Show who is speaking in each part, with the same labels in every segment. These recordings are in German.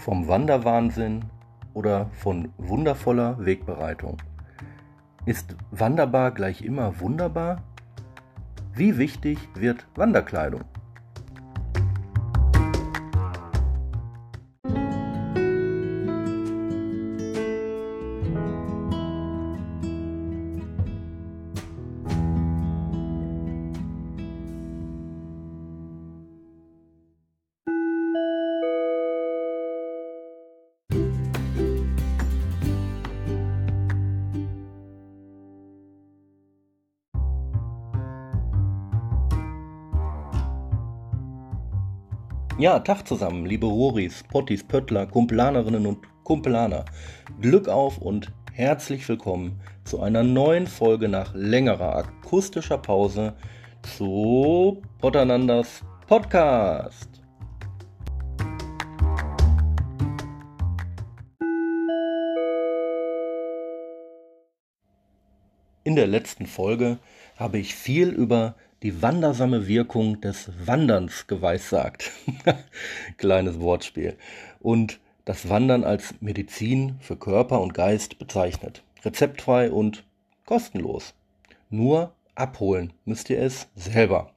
Speaker 1: Vom Wanderwahnsinn oder von wundervoller Wegbereitung? Ist wanderbar gleich immer wunderbar? Wie wichtig wird Wanderkleidung? Ja, Tag zusammen, liebe Roris, Pottis, Pöttler, Kumpelanerinnen und Kumpelaner. Glück auf und herzlich willkommen zu einer neuen Folge nach längerer akustischer Pause zu Potternanders Podcast. In der letzten Folge habe ich viel über die wandersame Wirkung des Wanderns geweissagt. Kleines Wortspiel. Und das Wandern als Medizin für Körper und Geist bezeichnet. Rezeptfrei und kostenlos. Nur abholen müsst ihr es selber.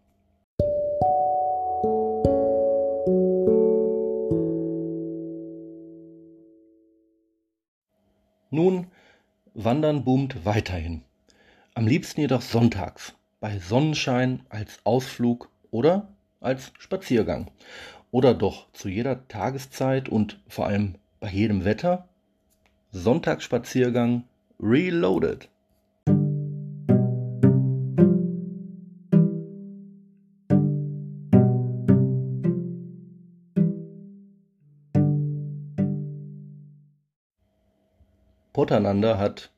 Speaker 1: Nun, Wandern boomt weiterhin. Am liebsten jedoch sonntags bei Sonnenschein als Ausflug oder als Spaziergang. Oder doch zu jeder Tageszeit und vor allem bei jedem Wetter. Sonntagsspaziergang reloaded. Potternander hat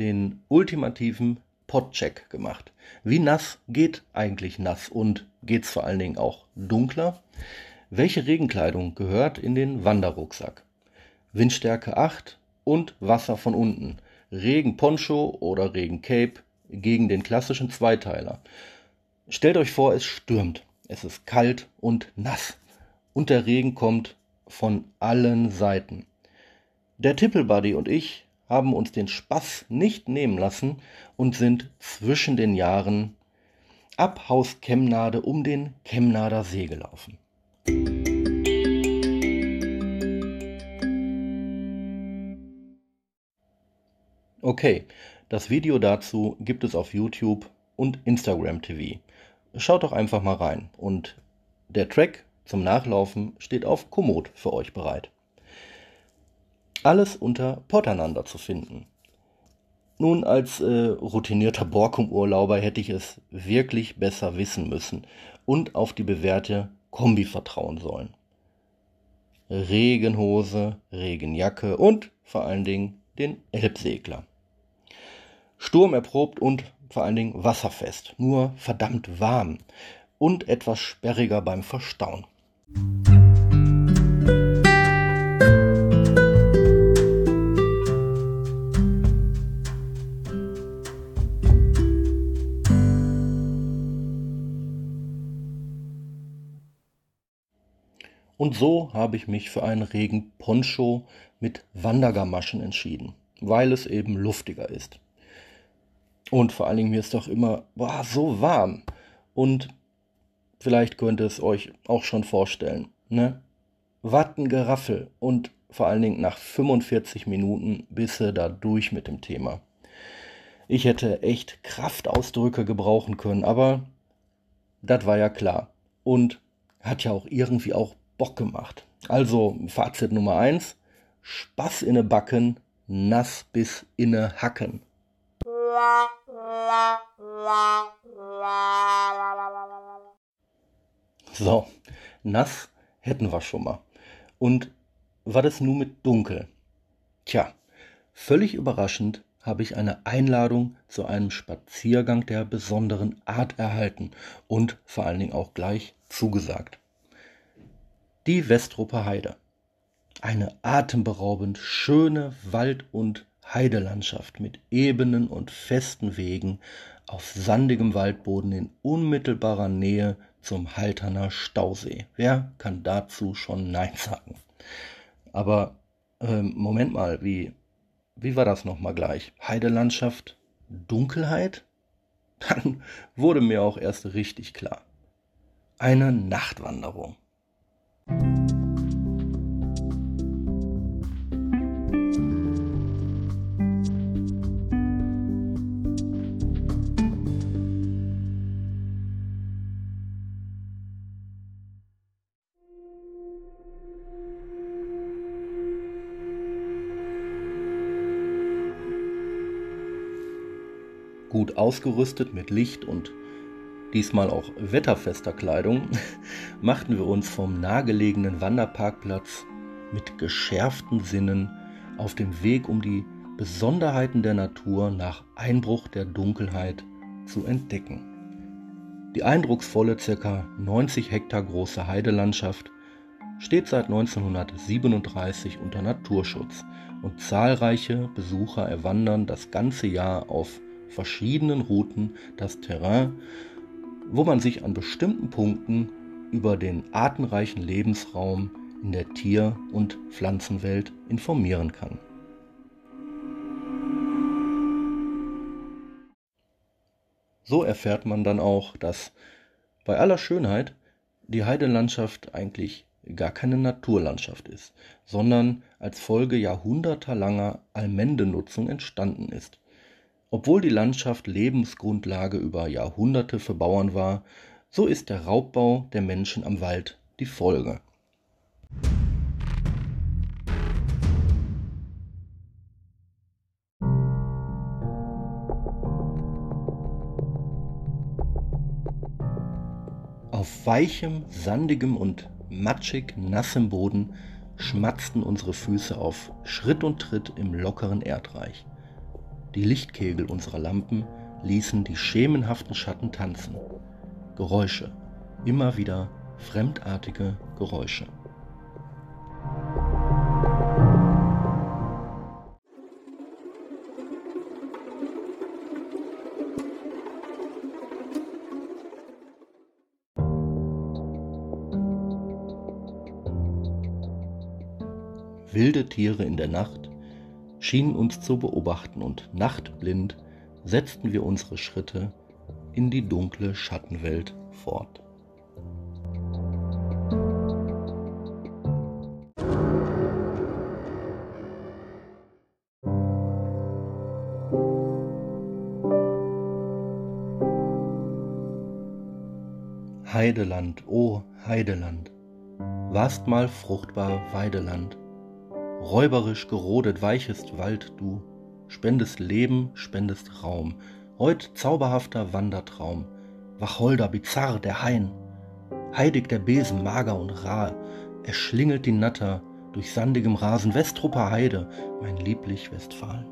Speaker 1: den ultimativen Podcheck gemacht. Wie nass geht eigentlich nass und geht's vor allen Dingen auch dunkler? Welche Regenkleidung gehört in den Wanderrucksack? Windstärke 8 und Wasser von unten. Regenponcho oder Regencape gegen den klassischen Zweiteiler. Stellt euch vor, es stürmt. Es ist kalt und nass. Und der Regen kommt von allen Seiten. Der Tippelbuddy und ich haben uns den Spaß nicht nehmen lassen und sind zwischen den Jahren ab Haus Chemnade um den Chemnader See gelaufen. Okay, das Video dazu gibt es auf YouTube und Instagram TV. Schaut doch einfach mal rein und der Track zum Nachlaufen steht auf Komoot für euch bereit. Alles unter Potternander zu finden. Nun, als äh, routinierter Borkum-Urlauber hätte ich es wirklich besser wissen müssen und auf die bewährte Kombi vertrauen sollen. Regenhose, Regenjacke und vor allen Dingen den Elbsegler. Sturm erprobt und vor allen Dingen wasserfest, nur verdammt warm und etwas sperriger beim Verstauen. Und so habe ich mich für einen Regenponcho mit Wandergamaschen entschieden, weil es eben luftiger ist. Und vor allen Dingen mir ist doch immer boah, so warm. Und vielleicht könnt ihr es euch auch schon vorstellen. Ne? Wattengeraffel und vor allen Dingen nach 45 Minuten bist du da durch mit dem Thema. Ich hätte echt Kraftausdrücke gebrauchen können, aber das war ja klar. Und hat ja auch irgendwie auch Bock gemacht. Also Fazit Nummer 1. Spaß inne Backen, nass bis inne Hacken. So, nass hätten wir schon mal. Und war das nun mit dunkel? Tja, völlig überraschend habe ich eine Einladung zu einem Spaziergang der besonderen Art erhalten und vor allen Dingen auch gleich zugesagt. Die Westrupper Heide. Eine atemberaubend schöne Wald- und Heidelandschaft mit ebenen und festen Wegen auf sandigem Waldboden in unmittelbarer Nähe zum Halterner Stausee. Wer kann dazu schon Nein sagen? Aber ähm, Moment mal, wie, wie war das nochmal gleich? Heidelandschaft, Dunkelheit? Dann wurde mir auch erst richtig klar. Eine Nachtwanderung. Gut ausgerüstet mit Licht und diesmal auch wetterfester Kleidung, machten wir uns vom nahegelegenen Wanderparkplatz mit geschärften Sinnen auf dem Weg, um die Besonderheiten der Natur nach Einbruch der Dunkelheit zu entdecken. Die eindrucksvolle ca. 90 Hektar große Heidelandschaft steht seit 1937 unter Naturschutz und zahlreiche Besucher erwandern das ganze Jahr auf verschiedenen Routen das Terrain, wo man sich an bestimmten Punkten über den artenreichen Lebensraum in der Tier- und Pflanzenwelt informieren kann. So erfährt man dann auch, dass bei aller Schönheit die Heidelandschaft eigentlich gar keine Naturlandschaft ist, sondern als Folge jahrhundertelanger Allmendenutzung entstanden ist. Obwohl die Landschaft Lebensgrundlage über Jahrhunderte für Bauern war, so ist der Raubbau der Menschen am Wald die Folge. Auf weichem, sandigem und matschig nassem Boden schmatzten unsere Füße auf Schritt und Tritt im lockeren Erdreich. Die Lichtkegel unserer Lampen ließen die schemenhaften Schatten tanzen. Geräusche, immer wieder fremdartige Geräusche. Wilde Tiere in der Nacht schienen uns zu beobachten und nachtblind setzten wir unsere Schritte in die dunkle Schattenwelt fort. Heideland, o oh Heideland, warst mal fruchtbar Weideland, räuberisch gerodet weichest Wald du, spendest Leben, spendest Raum, heut zauberhafter Wandertraum, Wacholder bizarr der Hain, heidig der Besen mager und rar, erschlingelt die Natter durch sandigem Rasen. Westrupper Heide, mein lieblich Westfalen.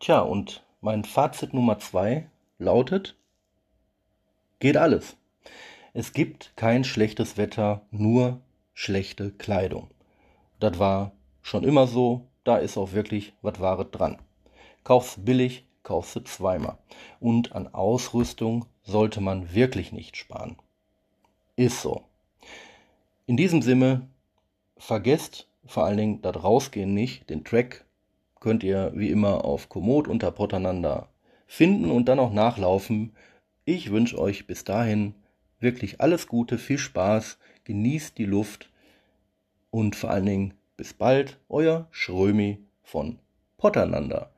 Speaker 1: Tja, und mein Fazit Nummer zwei lautet, geht alles. Es gibt kein schlechtes Wetter, nur schlechte Kleidung. Das war schon immer so, da ist auch wirklich was Wahres dran. Kaufst billig, kaufst du zweimal. Und an Ausrüstung sollte man wirklich nicht sparen. Ist so. In diesem Sinne, vergesst vor allen Dingen das Rausgehen nicht, den Track könnt ihr wie immer auf Komoot unter Potananda finden und dann auch nachlaufen. Ich wünsche euch bis dahin wirklich alles Gute, viel Spaß, genießt die Luft und vor allen Dingen bis bald, euer Schrömi von Potananda.